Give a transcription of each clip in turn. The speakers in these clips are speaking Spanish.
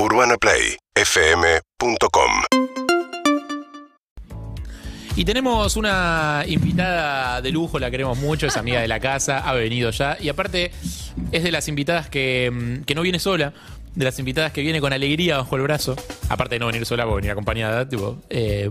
UrbanaPlayFM.com Y tenemos una invitada de lujo, la queremos mucho, es amiga de la casa, ha venido ya. Y aparte, es de las invitadas que, mm, que no viene sola, de las invitadas que viene con alegría bajo el brazo. Aparte de no venir sola, porque venir acompañada, tipo. eh,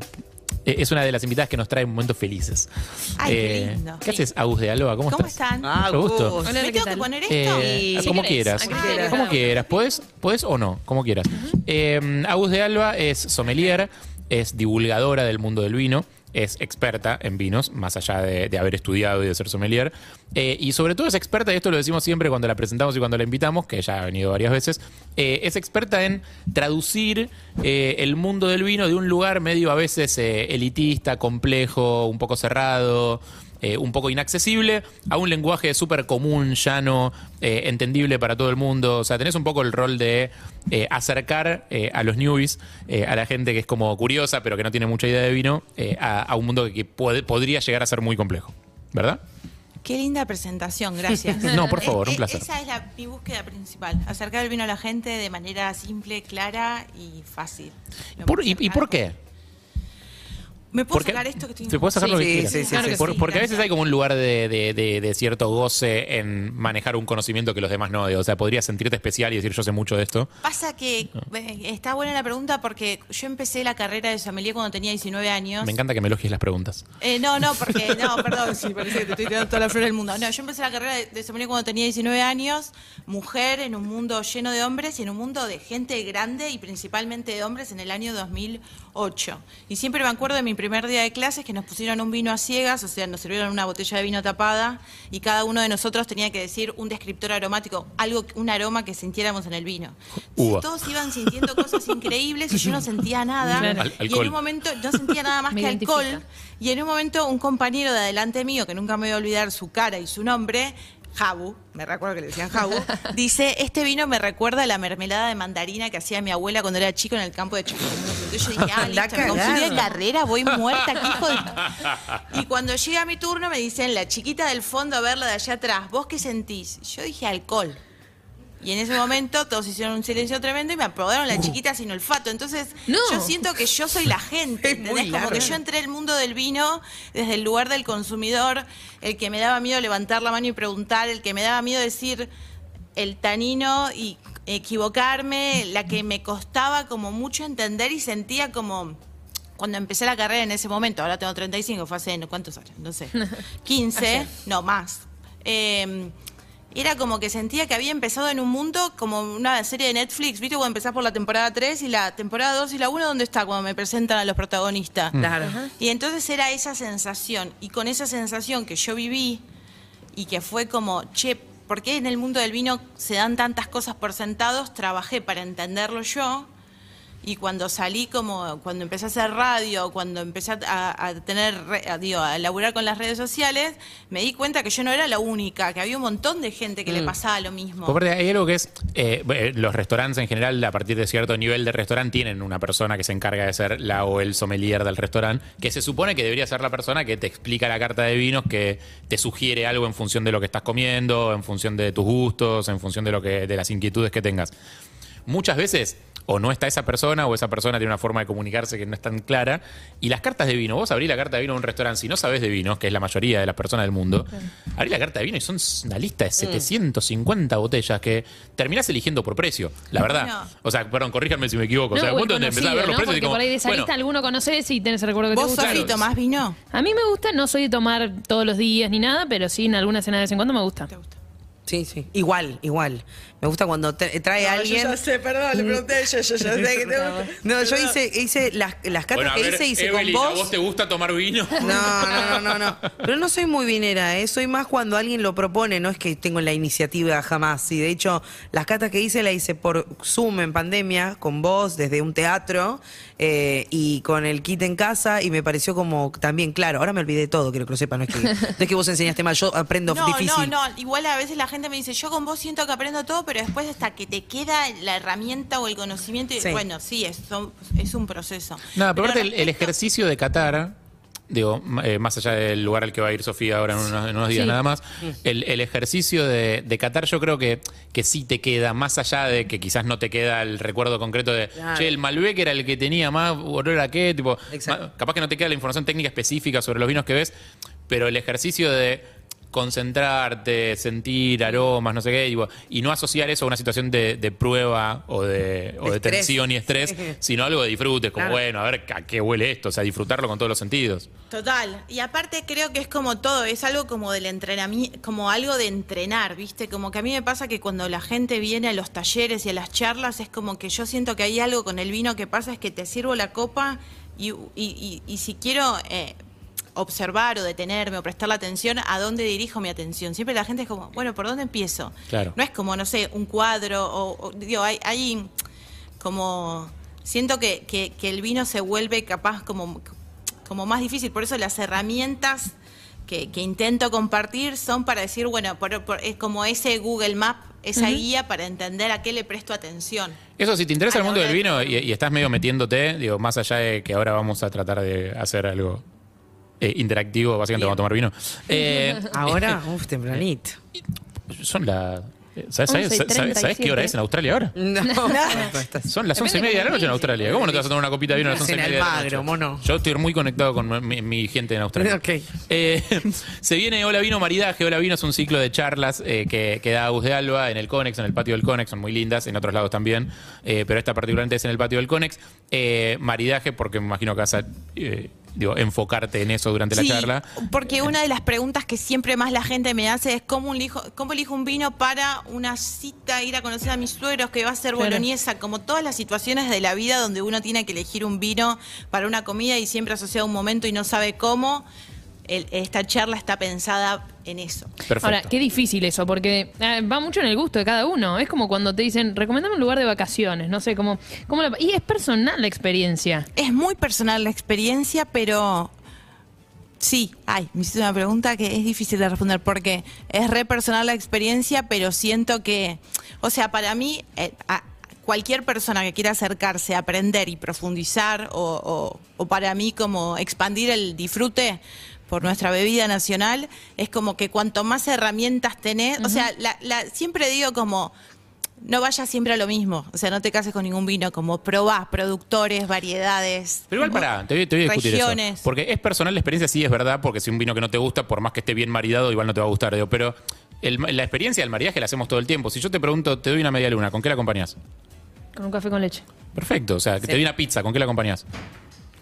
es una de las invitadas que nos trae momentos felices. Ay, qué Eh, lindo. ¿Qué haces, Agus de Alba? ¿Cómo, ¿Cómo estás? están? Ah, Mucho gusto. Gus. ¿Me ¿qué tengo que tal? poner esto? Eh, como si quieras. como quieras. Como quieras. ¿Puedes, ¿Puedes o no? Como quieras. Eh, Agus de Alba es sommelier, es divulgadora del mundo del vino, es experta en vinos, más allá de, haber estudiado y de ser sommelier. Eh, y sobre todo es experta, y esto lo decimos siempre cuando la presentamos y cuando la invitamos, que ya ha venido varias veces, eh, es experta en traducir eh, el mundo del vino de un lugar medio a veces elitista, complejo, un poco cerrado eh, un poco inaccesible a un lenguaje súper común, llano, eh, entendible para todo el mundo. O sea, tenés un poco el rol de eh, acercar eh, a los newbies, eh, a la gente que es como curiosa pero que no tiene mucha idea de vino, eh, a, a un mundo que puede- podría llegar a ser muy complejo. ¿Verdad? Qué linda presentación, gracias. No, por favor, un placer. Esa es la, mi búsqueda principal, acercar el vino a la gente de manera simple, clara y fácil. ¿Me ¿Por- puedo y, por qué? ¿Me puedo Porque- sacar esto que estoy Se puede sacar Sí, lo que sí, sí, sí, Claro sí. que Por- sí, porque a veces hay como un lugar de, de- de- de cierto goce en manejar un conocimiento que los demás no. O sea, podrías sentirte especial y decir yo sé mucho de esto. Pasa que eh, está buena la pregunta porque yo empecé la carrera de sommelier cuando tenía 19 años. Me encanta que me elogies las preguntas. Eh, no, no, porque, no, perdón, sí, parece que te estoy tirando toda la flor del mundo. No, yo empecé la carrera de, de sommelier cuando tenía 19 años, mujer en un mundo lleno de hombres y en un mundo de gente grande y principalmente de hombres en el año 2008. Y siempre me acuerdo de mi primer día de clases que nos pusieron un vino a ciegas, o sea, nos sirvieron una botella de vino tapada y cada uno de nosotros tenía que decir un descriptor aromático, algo, un aroma que sintiéramos en el vino. Entonces, todos iban sintiendo cosas increíbles y yo no sentía nada. Al- y en un momento no sentía nada más Me que alcohol. identifica. Y en un momento un compañero de adelante mío, que nunca me voy a olvidar su cara y su nombre, Jabu, me recuerdo que le decían Jabu, dice, este vino me recuerda a la mermelada de mandarina que hacía mi abuela cuando era chico en el campo de. Entonces yo dije, ah, listo, me confundí de carrera, voy muerta, qué hijo de... Y cuando llega mi turno me dicen, la chiquita del fondo, a verla de allá atrás, ¿vos qué sentís? Yo dije, alcohol. Y en ese momento todos hicieron un silencio tremendo y me aprobaron la chiquita sin olfato. Entonces, No. yo siento que yo soy la gente. ¿entendés? Como que yo entré al mundo del vino desde el lugar del consumidor, el que me daba miedo levantar la mano y preguntar, el que me daba miedo decir el tanino y equivocarme, la que me costaba como mucho entender y sentía como cuando empecé la carrera en ese momento, ahora tengo 35, fue hace cuántos años, no sé, 15, no más. Eh, era como que sentía que había empezado en un mundo como una serie de Netflix, ¿viste? Cuando empezás por la temporada 3 y la temporada 2 y la 1, ¿dónde está? Cuando me presentan a los protagonistas. Claro. Y entonces era esa sensación, y con esa sensación que yo viví y que fue como, che, ¿por qué en el mundo del vino se dan tantas cosas por sentados? Trabajé para entenderlo yo. Y cuando salí como, cuando empecé a hacer radio, cuando empecé a, a tener, a, digo, a laburar con las redes sociales, me di cuenta que yo no era la única, que había un montón de gente que le pasaba lo mismo. Aparte, hay algo que es, eh, eh, los restaurantes en general, a partir de cierto nivel de restaurante, tienen una persona que se encarga de ser la o el sommelier del restaurante, que se supone que debería ser la persona que te explica la carta de vinos, que te sugiere algo en función de lo que estás comiendo, en función de tus gustos, en función de lo que, de las inquietudes que tengas. Muchas veces o no está esa persona o esa persona tiene una forma de comunicarse que no es tan clara. Y las cartas de vino, vos abrís la carta de vino de un restaurante, si no sabés de vinos, que es la mayoría de las personas del mundo, abrís la carta de vino y son una lista de 750 botellas que terminás eligiendo por precio, la verdad. No. O sea, perdón, corríjanme si me equivoco. o sea, o un el punto donde empezás a ver los ¿no? precios y Porque como, por ahí de esa bueno, lista alguno conoces y tenés el recuerdo que te ¿Vos, gusta. Sofi, tomás vino? A mí me gusta, no soy de tomar todos los días ni nada, pero sí en alguna cena de vez en cuando me gusta. Sí, sí. Igual, igual. Me gusta cuando te- trae a alguien. sé, perdón, le pregunté, yo, yo ya sé que te gusta. No, yo hice, hice las, las cartas bueno, a que ver, hice, hice Evelyn, con ¿a vos. vos te gusta tomar vino? No, no, no, no, no. Pero no soy muy vinera, ¿eh? soy más cuando alguien lo propone, no es que tengo la iniciativa jamás. Y de hecho, las cartas que hice las hice por Zoom en pandemia, con vos, desde un teatro, eh, y con el kit en casa, y me pareció como también claro. Ahora me olvidé de todo, quiero que lo sepan, no es que, no es que vos enseñaste mal, yo aprendo No, difícil. no, no. Igual a veces la gente me dice, yo con vos siento que aprendo todo, pero después hasta que te queda la herramienta o el conocimiento, y Sí. bueno, sí, es, son- es un proceso. Nada, pero aparte el, ejercicio de Qatar digo, eh, más allá del lugar al que va a ir Sofía ahora en unos, en unos días Sí. nada más, el, el ejercicio de, de catar yo creo que, que sí te queda, más allá de que quizás no te queda el recuerdo concreto de, Claro. che, el Malbec era el que tenía más olor a qué, tipo, capaz que no te queda la información técnica específica sobre los vinos que ves, pero el ejercicio de concentrarte, sentir aromas, no sé qué, tipo, y no asociar eso a una situación de, de prueba o de, o de Estrés. tensión y estrés, sino algo de disfrute, como Claro. bueno, a ver a qué huele esto, o sea, disfrutarlo con todos los sentidos. Total. Y aparte creo que es como todo, es algo como del entrenamiento, como algo de entrenar, ¿viste? Como que a mí me pasa que cuando la gente viene a los talleres y a las charlas, es como que yo siento que hay algo con el vino que pasa, es que te sirvo la copa y, y- y- y si quiero eh, observar o detenerme o prestar la atención, ¿a dónde dirijo mi atención? Siempre la gente es como, bueno, ¿por dónde empiezo? Claro. No es como, no sé, un cuadro o, o- digo, hay, hay como siento que, que- que el vino se vuelve capaz como, como más difícil. Por eso las herramientas que, que intento compartir son para decir, bueno, por- por- es como ese Google Map, esa guía para entender a qué le presto atención. Eso, si te interesa A el mundo del de- vino y, y estás medio metiéndote, digo, más allá de que ahora vamos a tratar de hacer algo eh, interactivo, básicamente Bien. vamos a tomar vino. Eh, Ahora, uff, tempranito. son las... ¿Sabes, sabes, 11 y sabes- sabes qué hora 37? es en Australia ahora? No, no, Son las once y media de la noche en. Australia. ¿Cómo no te vas a tomar una copita de vino a las once y media de la noche? mono. Yo estoy muy conectado con mi, mi gente en Australia. Ok. Eh, se viene Hola Vino Maridaje. Hola Vino es un ciclo de charlas eh, que, que da Agus de Alba en el Conex, en el patio del Conex. Son muy lindas, en otros lados también. Eh, pero esta particularmente es en el patio del Conex. Eh, maridaje, porque me imagino que vas a eh, digo, enfocarte en eso durante Sí, la charla. Porque una de las preguntas que siempre más la gente me hace es cómo elijo, cómo elijo un vino para una cita, ir a conocer a mis suegros, que va a ser Claro. boloñesa, como todas las situaciones de la vida donde uno tiene que elegir un vino para una comida y siempre asocia a un momento y no sabe cómo. el- esta charla está pensada en eso. Perfecto. Ahora, qué difícil eso, porque eh, va mucho en el gusto de cada uno. Es como cuando te dicen, recomendame un lugar de vacaciones, no sé, como, cómo la- y es personal la experiencia. Es muy personal la experiencia, pero sí, ay, me hiciste una pregunta que es difícil de responder porque es re personal la experiencia, pero siento que, o sea, para mí, eh, a- cualquier persona que quiera acercarse a aprender y profundizar o, o- o para mí como expandir el disfrute por nuestra bebida nacional, es como que cuanto más herramientas tenés, o sea, la- la- siempre digo como, no vayas siempre a lo mismo, o sea, no te cases con ningún vino, como probás productores, variedades. Pero igual pará, te, voy- te voy a discutir regiones. eso. Porque es personal la experiencia, sí es verdad, porque si un vino que no te gusta, por más que esté bien maridado, igual no te va a gustar. Digo, pero el- la experiencia del maridaje la hacemos todo el tiempo. Si yo te pregunto, te doy una media luna, ¿con qué la acompañás? Con un café con leche. Perfecto, o sea, que te doy una pizza, ¿con qué la acompañás?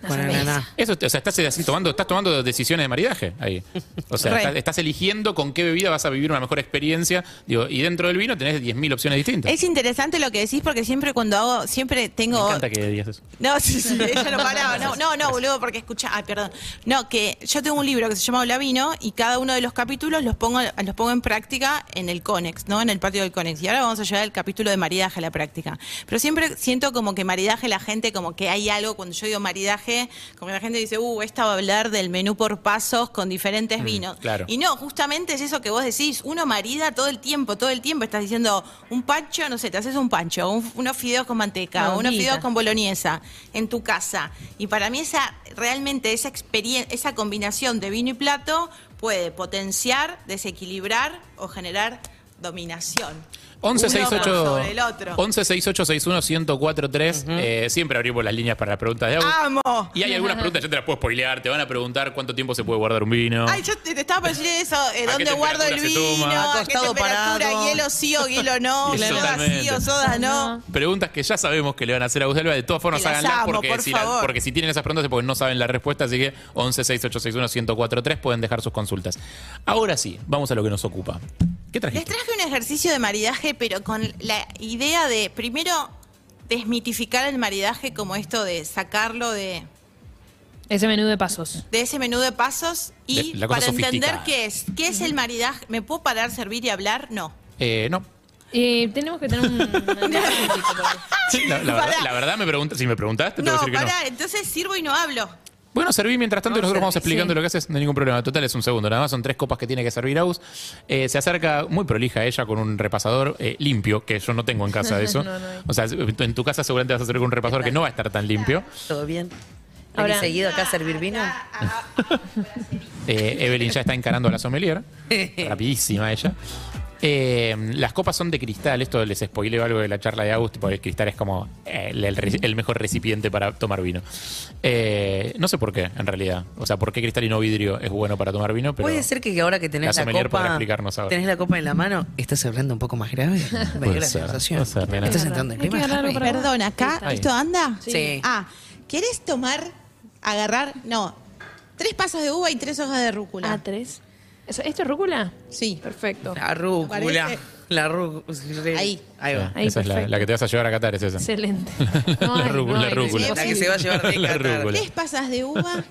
Una Con cerveza. ananá. Eso, o sea, estás así tomando, estás tomando decisiones de maridaje ahí. O sea, Re. estás, estás eligiendo con qué bebida vas a vivir una mejor experiencia. Digo, y dentro del vino tenés 10.000 opciones distintas. Es interesante lo que decís porque siempre cuando hago, siempre Me tengo... encanta que digas eso. No, sí, sí, ella no paraba. No, no, no, boludo, porque escucha. Ay, perdón. No, que yo tengo un libro que se llama Hola Vino y cada uno de los capítulos los pongo, los pongo en práctica en el Conex, ¿no? En el patio del Conex. Y ahora vamos a llevar el capítulo de maridaje a la práctica. Pero siempre siento como que maridaje, la gente, como que hay algo, cuando yo digo maridaje, como la gente dice, uh, esta va a hablar del menú por pasos con diferentes vinos. claro. Y no, justamente es eso que vos decís, uno marida todo el tiempo, todo el tiempo estás diciendo un pancho, no sé, te haces un pancho, un- unos fideos con manteca, Una unos fideos con boloñesa en tu casa. Y para mí esa realmente esa experiencia, esa combinación de vino y plato puede potenciar, desequilibrar o generar dominación. 11 Uno 68 sobre el otro. 11 68 61 1043 Eh, siempre abrimos las líneas para las preguntas de Agus. ¡Amo! Y hay algunas preguntas, yo te las puedo spoilear. Te van a preguntar cuánto tiempo se puede guardar un vino. Ay, yo te, te estaba por decir eso, eh, ¿A ¿dónde guardo el temperatura se vino? toma? ¿A qué Acostado temperatura? parado. ¿Hielo sí o hielo no? ¿Soda sí o soda no? Preguntas que ya sabemos que le van a hacer a Gustavo. De todas formas, Que las háganlas amo, porque, por si la- favor. porque si tienen esas preguntas es porque no saben la respuesta. Así que 11 6861 1043 pueden dejar sus consultas. Ahora sí, vamos a lo que nos ocupa. ¿Qué Les trajiste? traje un ejercicio de maridaje, pero con la idea de, primero, desmitificar el maridaje como esto de sacarlo de, Ese menú de pasos. de ese menú de pasos y De- para entender qué es. ¿Qué es el maridaje? ¿Me puedo parar, servir y hablar? No. Eh, no. Eh, tenemos que tener un... La, la verdad, la verdad me pregunta, si me preguntaste, te No, voy a decir que no. pará, entonces sirvo y no hablo. Bueno, serví mientras tanto y No, nosotros vamos explicando sí. lo que haces, no hay ningún problema. Total, es un segundo, nada más son tres copas que tiene que servir Aus. Eh, se acerca muy prolija ella con un repasador eh, limpio, que yo no tengo en casa de eso. No, no. O sea, en tu casa seguramente vas a hacer con un repasador que no va a estar tan limpio. ¿Todo bien? Ahora, Ahora- seguido acá a servir vino? Eh, Evelyn ya está encarando a la sommelier. Rapidísima ella. Eh, las copas son de cristal. Esto les spoileo algo de la charla de August. Porque el cristal es como el, el mejor recipiente para tomar vino. Eh, no sé por qué, en realidad. O sea, por qué cristal y no vidrio es bueno para tomar vino. Pero Puede ser que ahora que tenés la la, copa, explicarnos ahora. tenés la copa en la mano, estás hablando un poco más grave. Me dio la sensación. Estás entrando en clima. Perdón, acá, Ahí. ¿esto anda? Sí. Ah, ¿querés tomar, agarrar? No, tres pasas de uva y tres hojas de rúcula. Ah, tres. ¿Eso- ¿Esto es rúcula? Sí. Perfecto. La rúcula. parece? La rúcula. Ahí. Ahí va. Ahí, esa es la, perfecto. la que te vas a llevar a Qatar, es esa. Excelente. La No hay, rú- no la hay. rúcula. La que se va a llevar de La Qatar. rúcula. Tres pasas de uva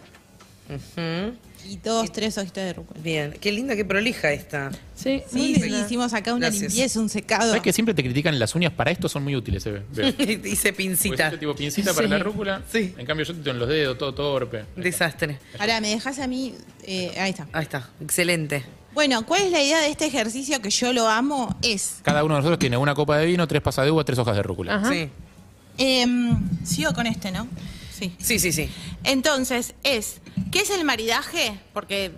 y dos, tres hojitas de rúcula. Bien, qué linda, qué prolija esta. Sí, Sí, hicimos acá una Gracias. limpieza, un secado. ¿Sabes que siempre te critican las uñas para esto? Son muy útiles, se ve. Dice Porque pincita. siempre tipo pincita para Sí. la rúcula. Sí. En cambio yo te tengo en los dedos, todo torpe. Desastre. Ahora, ¿me dejas a mí? Eh, ahí está. Ahí está, excelente. Bueno, ¿cuál es la idea de este ejercicio que yo lo amo? Es, Cada uno de nosotros tiene una copa de vino, tres pasas de uva, tres hojas de rúcula. Ajá. Sí. em, sigo con este, ¿no? Sí. Sí, sí, sí. Entonces, es, ¿qué es el maridaje? Porque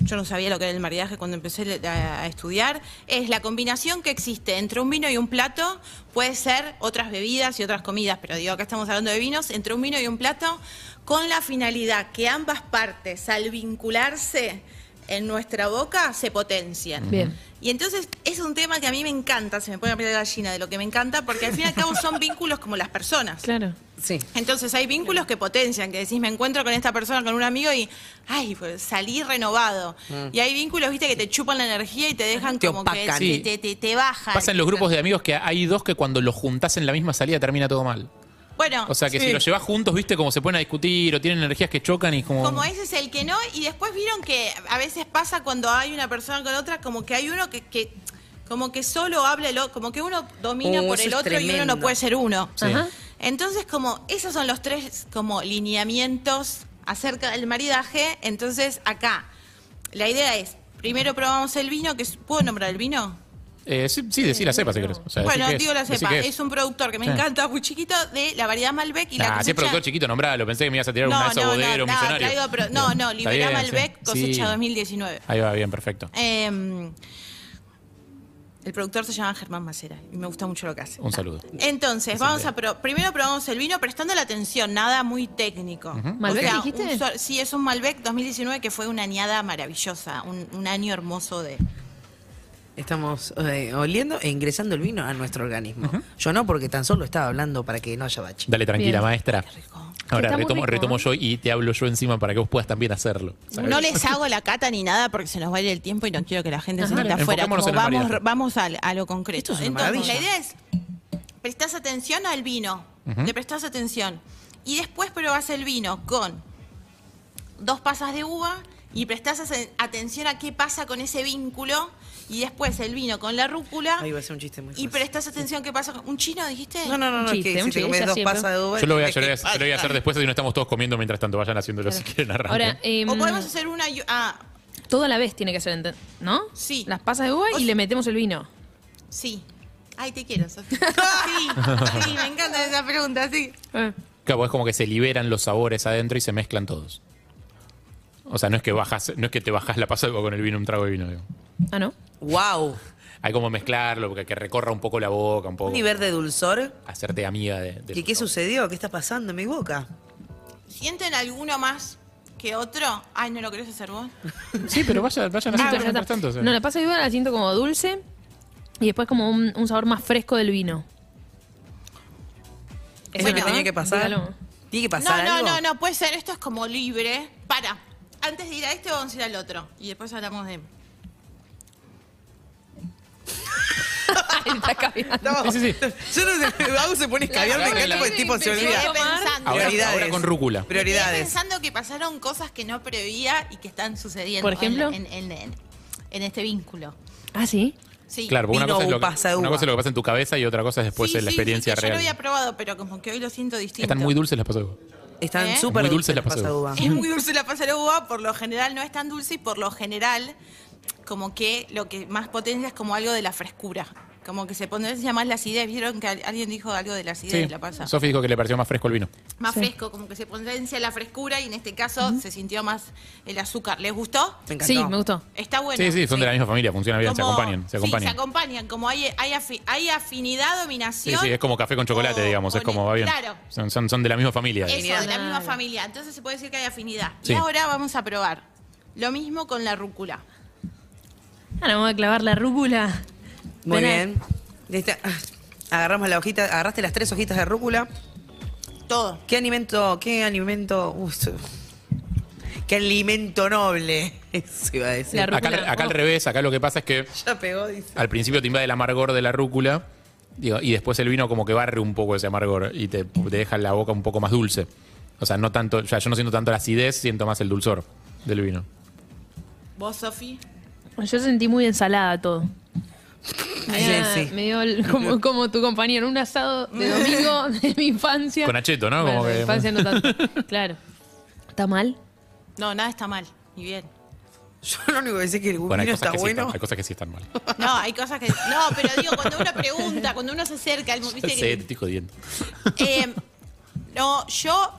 yo no sabía lo que era el maridaje cuando empecé a, a estudiar. Es la combinación que existe entre un vino y un plato. Puede ser otras bebidas y otras comidas, pero digo, acá estamos hablando de vinos, entre un vino y un plato, con la finalidad que ambas partes, al vincularse en nuestra boca, se potencian. Bien. Y entonces es un tema que a mí me encanta, se me pone la piel de gallina de lo que me encanta, porque al fin y al cabo son vínculos como las personas. Claro. Sí. Entonces hay vínculos que potencian, que decís, me encuentro con esta persona, con un amigo y, ay, pues salí renovado. Y hay vínculos, viste, que te chupan la energía y te dejan Te como que opacan. te, Sí. te, te- te bajan. Pasa en los grupos de amigos que hay dos que cuando los juntás en la misma salida termina todo mal. Bueno, O sea que sí. si los llevas juntos, viste cómo se ponen a discutir o tienen energías que chocan y como... como ese es el que no, y después vieron que a veces pasa cuando hay una persona con otra, como que hay uno que, que como que solo habla, el como que uno domina Uh, por el otro y uno no puede ser uno. Sí. Ajá. Entonces, como esos son los tres como lineamientos acerca del maridaje, entonces acá la idea es, primero probamos el vino, que es, ¿puedo nombrar el vino? Eh, sí, sí, decí la cepa si querés. O sea, bueno, digo la cepa, es. un productor que me Sí. encanta, muy chiquito, de la variedad Malbec y la Ah, si es cosecha- productor chiquito, nombralo. Pensé que me ibas a tirar no, una de no, no, traigo, pero- no, no, Está Libera bien, Malbec, sí. cosecha Sí. 2019. Ahí va, bien, perfecto. Eh, el productor se llama Germán Macera y me gusta mucho lo que hace. Un saludo. Entonces, vamos a pro- primero probamos el vino prestando la atención, nada muy técnico. ¿Malbec dijiste? un so- sí, es un Malbec 2019 que fue una añada maravillosa, un, un año hermoso de... Estamos eh, oliendo e ingresando el vino a nuestro organismo. Yo no, porque tan solo estaba hablando para que no haya bache. Dale tranquila, Bien. maestra. Ahora retomo, rico, retomo ¿eh? yo y te hablo yo encima para que vos puedas también hacerlo. ¿sabes? No les hago la cata ni nada porque se nos va a ir el tiempo y no quiero que la gente se Ajá. Dale, afuera. vamos vamos a, lo concreto. Esto es una Entonces, la idea es, prestás atención al vino, le prestás atención. Y después probás el vino con dos pasas de uva y prestás atención a qué pasa con ese vínculo. Y después el vino con la rúcula. Ahí va a ser un chiste muy Y fácil. prestás atención qué pasa con... ¿Un chino dijiste? No, no, no, no, que si te chiste, comes dos siempre. pasas de uva. Yo lo voy a, ¿qué yo lo voy a- yo lo voy a hacer después si no estamos todos comiendo mientras tanto. Vayan haciéndolo si quieren arrancar. Ahora, em, O podemos hacer una... y- Ah, toda a la vez tiene que ser, ¿no? Sí. Las pasas de uva O y le metemos el vino. sí. Ay, te quiero, Sofía. Sí, sí, me encanta esa pregunta, sí. Eh, Claro, es como que se liberan los sabores adentro y se mezclan todos. O sea, no es que bajas, no es que te bajas la pasa con el vino, un trago de vino. digo. Ah, ¿no? Wow. Hay como mezclarlo, porque que recorra un poco la boca, un poco. Un nivel de dulzor. Hacerte amiga de. de ¿Qué, ¿Qué sucedió? ¿Qué está pasando en mi boca? ¿Sienten alguno más que otro? Ay, ¿no lo querés hacer vos? Sí, pero vaya, vayan Ah, haciendo ya mientras tanto. o sea. No, la pasa de uva la siento como dulce y después como un, un sabor más fresco del vino. ¿Es lo que ¿no? tenía que pasar? Dígalo. ¿Tiene que No, pasar no, algo? no, no, puede ser. Esto es como libre. Para. Antes de ir a este, vamos a ir al otro. Y después hablamos de. Está caminando. No. Sí, sí. Yo no sé, se pone a escabiar, me encanta porque el tipo se olvida. Quedé pensando. Ahora, Prioridades. ahora con rúcula. Quedé Prioridades. pensando que pasaron cosas que no preveía y que están sucediendo. ¿Por ejemplo? En, en- en- en este vínculo. Ah, sí. Sí. Claro, porque una Vino cosa, es lo que, pasa de una uva. cosa es lo que pasa en tu cabeza y otra cosa es después Sí, en la sí, experiencia sí, que Yo real. lo había probado, pero como que hoy lo siento distinto. Están muy dulces las pasas de uva. Están ¿Eh? súper Muy dulce dulces la las pasa de pasas de uva. uva. Es muy dulce la pasa de uva, por lo general no es tan dulce y por lo general como que lo que más potencia es como algo de la frescura. Como que se potencia más la acidez. ¿Vieron que al- alguien dijo algo de la acidez Sí. la pasa? Sofi dijo que le pareció más fresco el vino. Más Sí. fresco, como que se potencia la frescura y en este caso se sintió más el azúcar. ¿Les gustó? Me encantó. Sí, me gustó. Está bueno. Sí, sí, son de la misma familia, funciona bien, se acompañan, se Sí, acompañan. se acompañan. Como hay, hay, afi- hay afinidad, Sí, dominación. sí, es como café con chocolate, o- digamos, es como va bien. Claro. Son, son, son de la misma familia. Eso, de la misma familia. Entonces se puede decir que hay afinidad. Sí. Y ahora vamos a probar. Lo mismo con la rúcula. Ahora me voy a clavar la rúcula. Muy bien. Listo. Ah, Agarramos la hojita, agarraste las tres hojitas de rúcula. Todo. ¿Qué alimento, qué alimento, qué alimento noble? Eso iba a decir. Acá, al revés, acá lo que pasa es que Ya pegó, dice. al principio te invade el amargor de la rúcula digo, y después el vino como que barre un poco ese amargor y te, te deja la boca un poco más dulce. O sea, no tanto, ya yo no siento tanto la acidez, siento más el dulzor del vino. ¿Vos, Sofi? Yo sentí muy ensalada todo. Me, Sí, da- sí. me dio el- como, como tu compañero, un asado de domingo de mi infancia. Con acheto, ¿no? Bueno, Como de mi que- infancia no tanto. Claro. ¿Está mal? No, nada está mal. Ni bien. Yo lo único que sé es que el Bueno, hay cosas, está que sí bueno. están, hay cosas que sí están mal. No, hay cosas que. No, pero digo, cuando uno pregunta, cuando uno se acerca, al- viste Sí, que- te estoy jodiendo. Eh, no, yo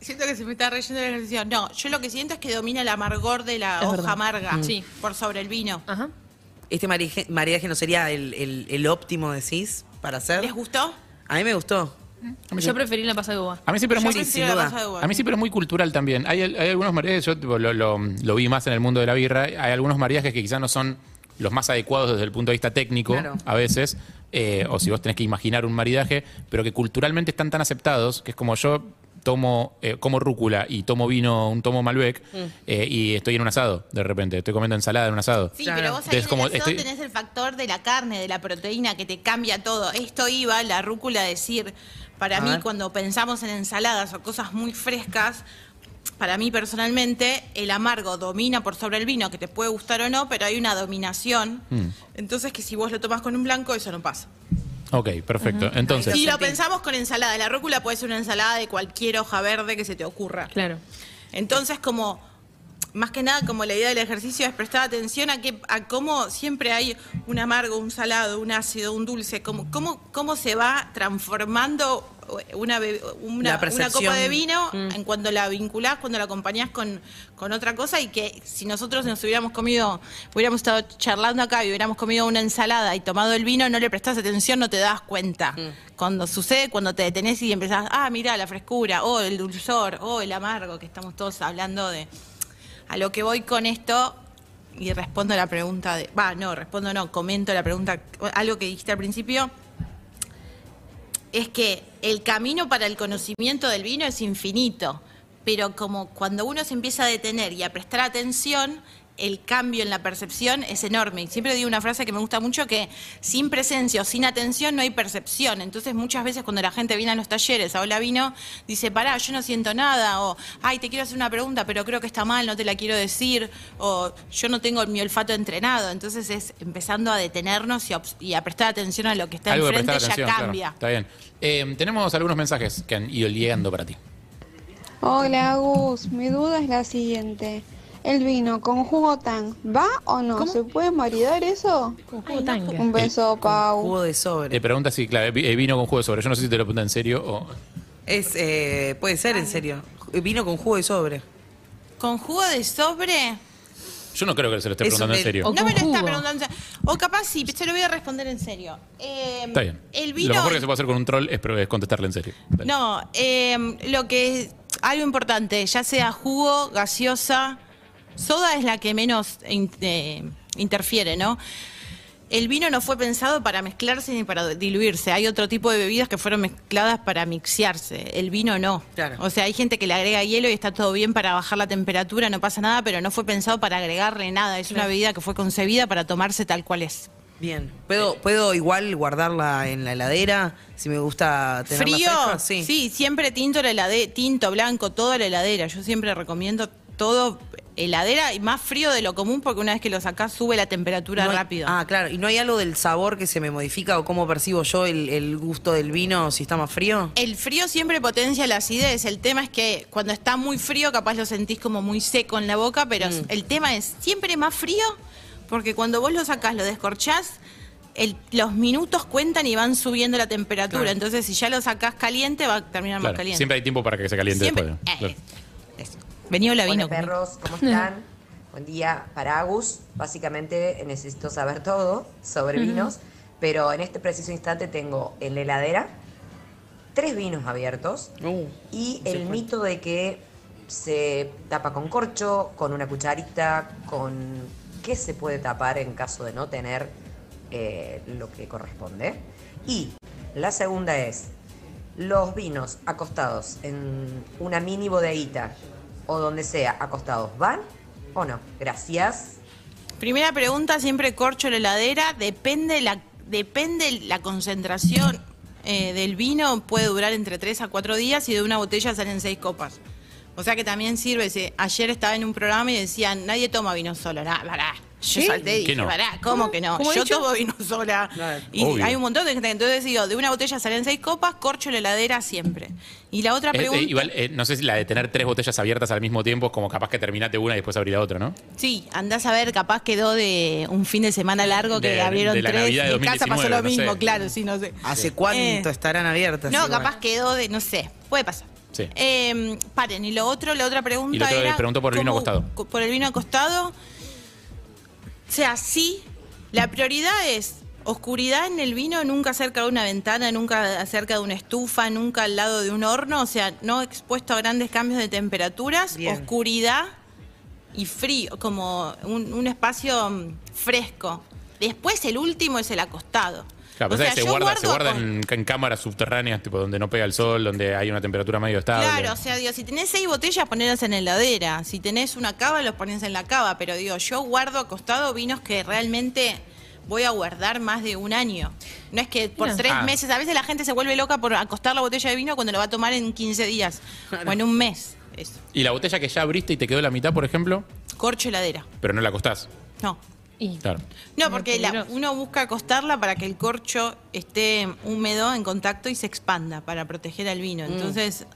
siento que se me está reyendo la ejercicio. No, yo lo que siento es que domina el amargor de la Es hoja verdad. amarga Sí. por sobre el vino. Ajá. Este maridaje, maridaje no sería el, el- el óptimo, decís, para hacer. ¿Les gustó? A mí me gustó. Yo preferí la pasa de uva. A mí sí, pero muy, sin duda. uva. A mí sí, pero muy cultural también. Hay, hay algunos maridajes, yo tipo, lo, lo- lo vi más en el mundo de la birra, hay algunos maridajes que quizás no son los más adecuados desde el punto de vista técnico, Claro. a veces, eh, o si vos tenés que imaginar un maridaje, pero que culturalmente están tan aceptados, que es como yo tomo eh, como rúcula y tomo vino, un tomo Malbec, eh, y estoy en un asado, de repente, estoy comiendo ensalada en un asado. Sí, Claro. pero vos ahí Entonces, en como el asado estoy- tenés el factor de la carne, de la proteína, que te cambia todo. Esto iba, la rúcula, a decir, para A mí, ver. cuando pensamos en ensaladas o cosas muy frescas, para mí personalmente, el amargo domina por sobre el vino, que te puede gustar o no, pero hay una dominación. Mm. Entonces, que si vos lo tomás con un blanco, eso no pasa. Ok, perfecto. Entonces, Si lo pensamos con ensalada, la rúcula puede ser una ensalada de cualquier hoja verde que se te ocurra. Claro. Entonces, como más que nada, como la idea del ejercicio es prestar atención a que a cómo siempre hay un amargo, un salado, un ácido, un dulce, cómo, cómo, cómo se va transformando una, una, una copa de vino Mm. en cuando la vinculás, cuando la acompañás con, con otra cosa y que si nosotros nos hubiéramos comido, hubiéramos estado charlando acá y hubiéramos comido una ensalada y tomado el vino, no le prestás atención, no te das cuenta. Mm. Cuando sucede, cuando te detenés y empezás, ah, mira la frescura, o el dulzor, o el amargo, que estamos todos hablando de... A lo que voy con esto, y respondo la pregunta de... Va, no, respondo no, comento la pregunta, algo que dijiste al principio, es que el camino para el conocimiento del vino es infinito, pero como cuando uno se empieza a detener y a prestar atención, el cambio en la percepción es enorme. Y siempre digo una frase que me gusta mucho, que sin presencia o sin atención no hay percepción. Entonces muchas veces cuando la gente viene a los talleres a Hola Vino, dice, pará, yo no siento nada, o, ay, te quiero hacer una pregunta, pero creo que está mal, no te la quiero decir, o yo no tengo mi olfato entrenado. Entonces es empezando a detenernos y a, obs- y a prestar atención a lo que está algo enfrente, ya atención. claro. cambia. Está bien. Eh, tenemos algunos mensajes que han ido llegando para ti. Hola Agus, mi duda es la siguiente. ¿El vino con jugo tan va o no? ¿Se puede maridar eso? Con jugo tanga. Un beso, Pau. Jugo de sobre. Te pregunta si, claro, vi- eh, vino con jugo de sobre. Yo no sé si te lo pregunta en serio o. Es, eh, puede ser, en serio. Vino con jugo de sobre. ¿Con jugo de sobre? Yo no creo que se lo esté Eso preguntando en me- serio. O no con me lo jugo. está preguntando. en serio. O capaz sí, se lo voy a responder en serio. Eh, Está bien. El Lo vino. mejor que se puede hacer con un troll es, pre- es contestarle en serio. Dale. No, eh, lo que algo importante, ya sea jugo, gaseosa, soda es la que menos eh, interfiere, ¿no? El vino no fue pensado para mezclarse ni para diluirse. Hay otro tipo de bebidas que fueron mezcladas para mixearse. El vino no. Claro. O sea, hay gente que le agrega hielo y está todo bien para bajar la temperatura, no pasa nada, pero no fue pensado para agregarle nada. Es una bebida que fue concebida para tomarse tal cual es. Bien. ¿Puedo, ¿Puedo igual guardarla en la heladera si me gusta tenerla ¿Frío? fresca? Sí. siempre tinto la heladera, tinto, blanco, todo a la heladera. Yo siempre recomiendo todo heladera y más frío de lo común porque una vez que lo sacás sube la temperatura No hay- rápido. Ah, claro. ¿Y no hay algo del sabor que se me modifica o cómo percibo yo el, el gusto del vino si está más frío? El frío siempre potencia la acidez. El tema es que cuando está muy frío, capaz lo sentís como muy seco en la boca, pero Mm. el tema es siempre más frío, porque cuando vos lo sacás, lo descorchás, el- los minutos cuentan y van subiendo la temperatura. Claro. Entonces, si ya lo sacás caliente, va a terminar Claro, más caliente. siempre hay tiempo para que se caliente Siempre- después. eh, Claro. Vení, la vino. Hola perros, ¿cómo están? Buen día para Agus. Básicamente necesito saber todo sobre vinos, pero en este preciso instante tengo en la heladera tres vinos abiertos Uh, y el mito de que se tapa con corcho, con una cucharita, con qué se puede tapar en caso de no tener eh, lo que corresponde. Y la segunda es, los vinos acostados en una mini bodeguita o donde sea acostados, ¿van o no? Gracias. Primera pregunta, siempre corcho la heladera. Depende la, depende la concentración eh, del vino, puede durar entre 3 a 4 días y de una botella salen 6 copas. O sea que también sirve. si- ayer estaba en un programa y decían, nadie toma vino solo. Pará. Yo ¿Sí? salté y ¿Qué dije, no? pará, ¿cómo, que no? ¿Cómo ha Yo dicho? tomo vino sola. Claro. Y Obvio. hay un montón de gente. Entonces digo, de una botella salen 6 copas, corcho la heladera siempre. Y la otra Es- eh, pregunta... igual, eh, no sé si la de tener tres botellas abiertas al mismo tiempo es como capaz que terminaste una y después abrir la otra, ¿no? Sí, andás a ver, capaz quedó de un fin de semana largo que De- abrieron de la tres. Navidad de en casa pasó lo 2019, no mismo, sé. claro, sí, no sé. ¿Hace cuánto Eh, estarán abiertas? No, igual? capaz quedó de, no sé, puede pasar. Sí. Eh, paren, y lo otro, la otra pregunta Y lo otro, era... por el vino ¿cómo- acostado. co- Por el vino acostado. O sea, sí, la prioridad es oscuridad en el vino, nunca cerca de una ventana, nunca cerca de una estufa, nunca al lado de un horno, o sea, no expuesto a grandes cambios de temperaturas, Bien. oscuridad y frío, como un, un espacio mm, fresco. Después el último es el acostado. Claro, O pensá sea, que se yo guarda, se guarda con- en, en cámaras subterráneas, tipo donde no pega el sol, donde hay una temperatura medio estable. Claro, o sea, digo, si tenés seis botellas, ponerlas en la heladera. Si tenés una cava, los pones en la cava. Pero digo, yo guardo acostado vinos que realmente voy a guardar más de un año. No es que por tres Ah. meses, a veces la gente se vuelve loca por acostar la botella de vino cuando lo va a tomar en 15 días o en un mes. Eso. Y la botella que ya abriste y te quedó la mitad, por ejemplo, Corcho heladera. pero no la acostás. No. Y- Claro. No, porque la- uno busca acostarla para que el corcho esté húmedo en contacto y se expanda para proteger al Mm. vino. Entonces,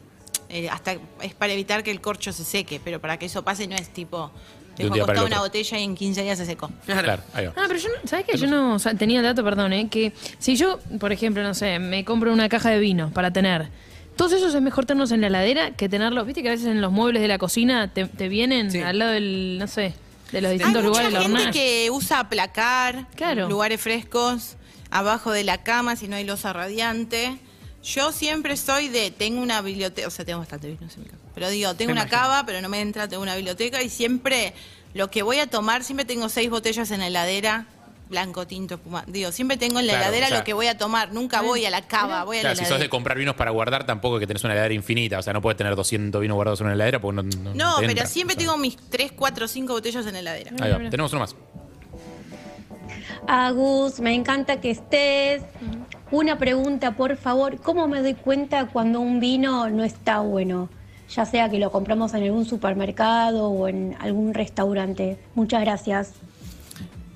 eh, hasta es para evitar que el corcho se seque, pero para que eso pase no es tipo, De un día una botella y en 15 días se secó. Claro, ahí va. Ah, pero yo no, ¿sabes qué? Yo no o sea, tenía el dato, perdón, ¿eh? que si yo, por ejemplo, no sé, me compro una caja de vino para tener, todos esos es mejor tenerlos en la heladera que tenerlos, viste que a veces en los muebles de la cocina te, te vienen Sí. al lado del, no sé, de los Hay distintos mucha lugares la gente que usa placar, Claro. lugares frescos, abajo de la cama si no hay losa radiante. Yo siempre soy de, tengo una biblioteca, o sea, tengo bastante vino en mi casa, pero digo, tengo una cava, pero no me entra, tengo una biblioteca y siempre lo que voy a tomar, siempre tengo seis botellas en la heladera, blanco, tinto, espuma. Digo, siempre tengo en la Claro, heladera o sea- lo que voy a tomar, nunca voy a la cava, voy a Claro, la si sos heladera. de comprar vinos para guardar, tampoco es que tenés una heladera infinita. O sea, no puedes tener 200 vinos guardados en una heladera porque no. No, No, te pero entra. siempre O sea, tengo mis 3, 4, 5 botellas en la heladera. Ahí va. Tenemos uno más. Agus, me encanta que estés. Una pregunta, por favor, ¿cómo me doy cuenta cuando un vino no está bueno? Ya sea que lo compramos en algún supermercado o en algún restaurante. Muchas gracias.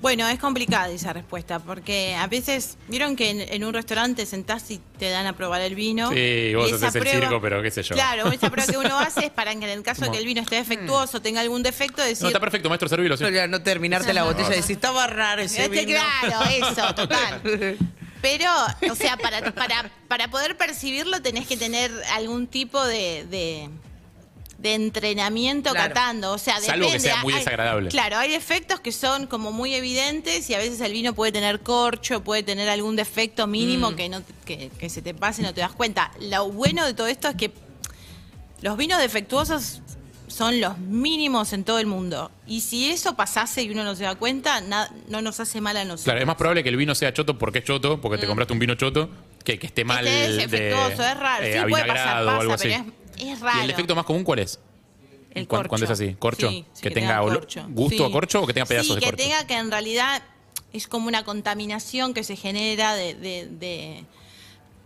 Bueno, es complicada esa respuesta, porque a veces, vieron que en, en un restaurante sentás y te dan a probar el vino. Sí, vos haces el circo, pero qué sé yo. Claro, esa prueba que uno hace es para que en el caso de que el vino esté defectuoso, tenga algún defecto, decir... No, está perfecto, maestro, servilo. sí. No, no terminarte la botella y decir, estaba raro ese Este, vino. claro, eso, total. Pero, o sea, para, para, para poder percibirlo tenés que tener algún tipo de, de, de entrenamiento Claro. catando. O sea, Salvo que depende. sea muy Hay- desagradable. Claro, hay defectos que son como muy evidentes y a veces el vino puede tener corcho, puede tener algún defecto mínimo Mm. que, no, que, que se te pase y no te das cuenta. Lo bueno de todo esto es que los vinos defectuosos son los mínimos en todo el mundo. Y si eso pasase y uno no se da cuenta, na- no nos hace mal a nosotros. Claro, es más probable que el vino sea choto porque es choto, porque te compraste un vino choto, que, que esté mal. Mm. Este es de, defectuoso, es raro. eh, sí, puede pasar, pasa, o algo así. pero es, es raro. ¿Y el defecto más común cuál es? El Cuan- corcho. Cuando es así, corcho. Sí, sí, que, tenga, corcho. gusto Sí. a corcho o que tenga pedazos de que corcho. tenga que en realidad es como una contaminación que se genera de, de- de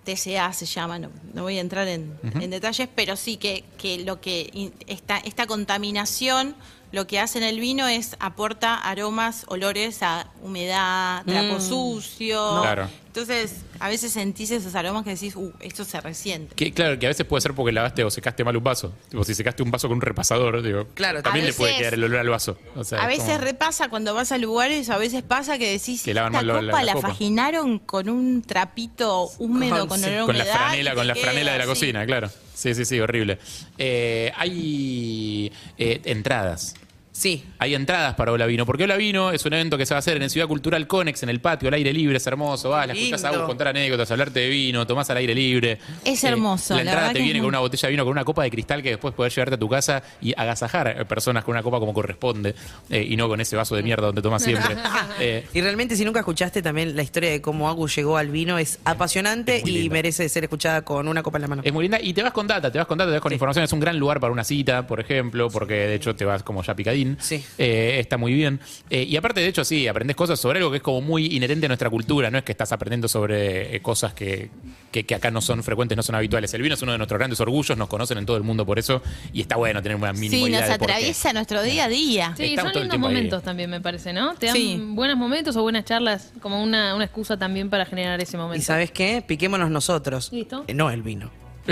TCA se llama, no, no voy a entrar en, en detalles, pero sí que, que lo que in- esta, esta contaminación lo que hace en el vino es aporta aromas, olores a humedad, trapo Mm. sucio. Claro. Entonces, a veces sentís esos aromas que decís, uh, esto se resiente. Que, claro, que a veces puede ser porque lavaste o secaste mal un vaso. Tipo, si secaste un vaso con un repasador, digo, Claro, también le puede quedar el olor al vaso. O sea, a es veces como- repasa cuando vas a lugares, a veces pasa que decís, Que lavan esta copa la- la, la copa". faginaron con un trapito húmedo, Con- olor a con la humedad, franela, con la franela de la cocina, claro. Sí, sí, sí, horrible. Eh, hay eh, entradas. Sí. Hay entradas para Hola Vino, porque Hola Vino es un evento que se va a hacer en Ciudad Cultural Conex, en el patio, al aire libre, es hermoso. Vas, la escuchás a vos contar anécdotas, hablarte de vino, tomás al aire libre. Es Eh, hermoso, la la entrada te viene con una botella de vino, con una copa de cristal que después podés llevarte a tu casa y agasajar a personas con una copa como corresponde eh, y no con ese vaso de mierda donde tomas siempre. Eh, Y realmente si nunca escuchaste también la historia de cómo Agus llegó al vino es apasionante Es y linda. merece ser escuchada con una copa en la mano. Es muy linda y te vas con data, te vas con data, te vas con información. Es un gran lugar para una cita, por ejemplo, porque de hecho te vas como ya Sí. Eh, está muy bien. Eh, y aparte, de hecho, sí, aprendes cosas sobre algo que es como muy inherente a nuestra cultura. No es que estás aprendiendo sobre eh, cosas que, que- que acá no son frecuentes, no son habituales. El vino es uno de nuestros grandes orgullos, nos conocen en todo el mundo por eso y está bueno tener una mínima Sí, idea nos de por qué. atraviesa nuestro día a día. Sí, Estamos son el lindos tiempo ahí. momentos también, me parece, ¿no? Te dan Sí. buenos momentos o buenas charlas, como una, una excusa también para generar ese momento. ¿Y sabes qué? Piquémonos nosotros. Listo. Eh, no el vino.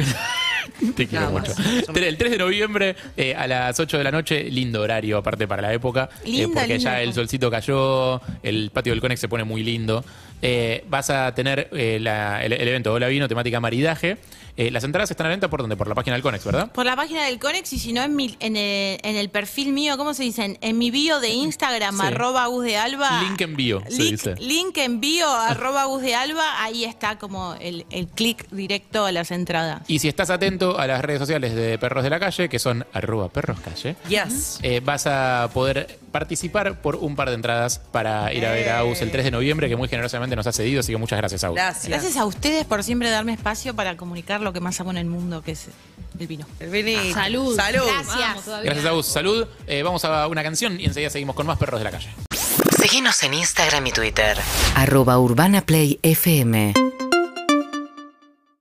Te quiero mucho. El 3 de noviembre eh, a las 8 de la noche, lindo horario aparte para la época, eh, Lindo, porque lindo. ya el solcito cayó, el patio del Conex se pone muy lindo. Eh, vas a tener eh, la- el, el evento Hola Vino, temática maridaje. Eh, las entradas están a la venta por donde? Por la página del Conex, ¿verdad? Por la página del Conex y si no en, mi- en, el, en el perfil mío, ¿cómo se dicen? En mi bio de Instagram, Sí. arroba Gus de Alba. Link en bio, se Link, dice. link en bio, arroba Gus de Alba. Ahí está como el, el clic directo a las entradas. Y si estás atento a las redes sociales de Perros de la Calle, que son arroba perroscalle, Yes. eh, vas a poder participar por un par de entradas para ir a ver a Aus el 3 de noviembre, que muy generosamente nos ha cedido, así que muchas gracias, Aus. Gracias. Gracias a ustedes por siempre darme espacio para comunicar lo que más amo en el mundo, que es el vino. El vinito. Salud. Salud. Gracias. Vamos. Gracias, Agus. Salud. Eh, vamos a una canción y enseguida seguimos con más perros de la calle. Seguinos en Instagram y Twitter. Arroba Urbana Play FM.